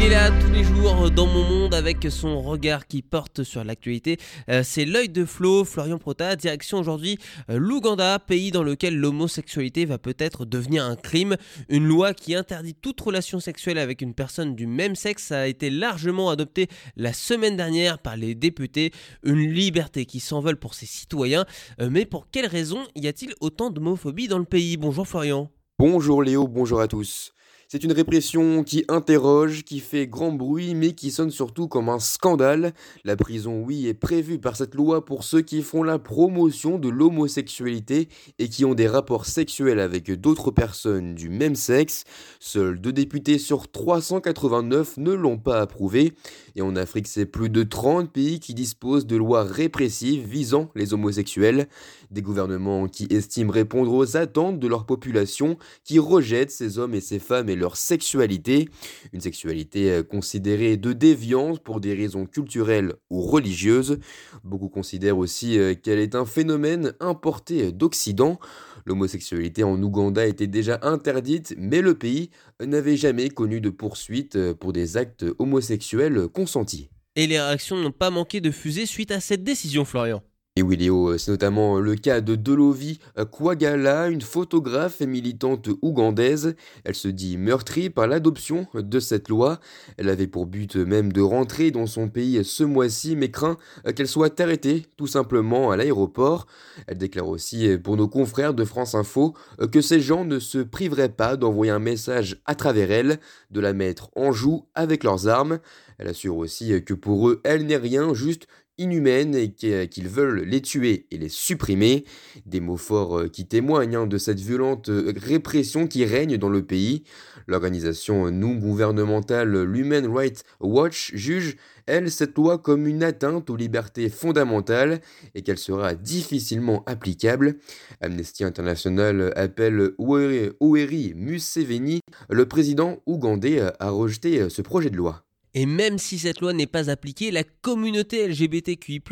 Il est là tous les jours dans mon monde avec son regard qui porte sur l'actualité. Euh, c'est l'œil de Flo, Florian Prota, direction aujourd'hui euh, l'Ouganda, pays dans lequel l'homosexualité va peut-être devenir un crime. Une loi qui interdit toute relation sexuelle avec une personne du même sexe a été largement adoptée la semaine dernière par les députés. Une liberté qui s'envole pour ses citoyens. Euh, mais pour quelles raisons y a-t-il autant d'homophobie dans le pays? Bonjour Florian. Bonjour Léo, bonjour à tous. C'est une répression qui interroge, qui fait grand bruit, mais qui sonne surtout comme un scandale. La prison, oui, est prévue par cette loi pour ceux qui font la promotion de l'homosexualité et qui ont des rapports sexuels avec d'autres personnes du même sexe. Seuls deux députés sur 389 ne l'ont pas approuvé. Et en Afrique, c'est plus de 30 pays qui disposent de lois répressives visant les homosexuels. Des gouvernements qui estiment répondre aux attentes de leur population, qui rejettent ces hommes et ces femmes et leur sexualité, une sexualité euh, considérée de déviance pour des raisons culturelles ou religieuses. Beaucoup considèrent aussi euh, qu'elle est un phénomène importé d'Occident. L'homosexualité en Ouganda était déjà interdite, mais le pays n'avait jamais connu de poursuite euh, pour des actes homosexuels consentis. Et les réactions n'ont pas manqué de fuser suite à cette décision, Florian. Et oui Léo, c'est notamment le cas de Dolovi Kwagala, une photographe et militante ougandaise. Elle se dit meurtrie par l'adoption de cette loi. Elle avait pour but même de rentrer dans son pays ce mois-ci, mais craint qu'elle soit arrêtée tout simplement à l'aéroport. Elle déclare aussi pour nos confrères de France Info que ces gens ne se priveraient pas d'envoyer un message à travers elle, de la mettre en joue avec leurs armes. Elle assure aussi que pour eux, elle n'est rien, juste inhumaines et qu'ils veulent les tuer et les supprimer. Des mots forts euh, qui témoignent hein, de cette violente euh, répression qui règne dans le pays. L'organisation non gouvernementale l'Human Rights Watch juge, elle, cette loi comme une atteinte aux libertés fondamentales et qu'elle sera difficilement applicable. Amnesty International appelle Oweri Museveni, le président ougandais, à rejeter ce projet de loi. Et même si cette loi n'est pas appliquée, la communauté LGBTQI+,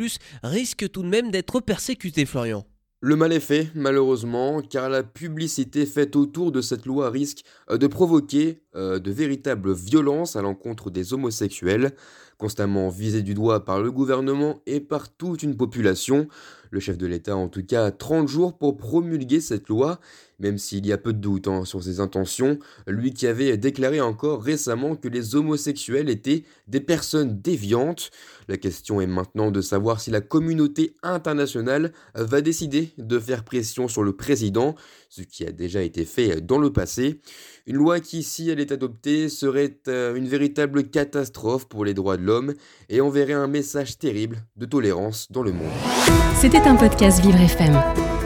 risque tout de même d'être persécutée, Florian. Le mal est fait, malheureusement, car la publicité faite autour de cette loi risque euh, de provoquer euh, de véritables violences à l'encontre des homosexuels, constamment visés du doigt par le gouvernement et par toute une population. Le chef de l'État a en tout cas 30 jours pour promulguer cette loi, même s'il y a peu de doute hein, sur ses intentions, lui qui avait déclaré encore récemment que les homosexuels étaient des personnes déviantes. La question est maintenant de savoir si la communauté internationale va décider de faire pression sur le président, ce qui a déjà été fait dans le passé. Une loi qui, si elle est adoptée, serait euh, une véritable catastrophe pour les droits de l'homme et enverrait un message terrible de tolérance dans le monde. C'était un podcast Vivre FM.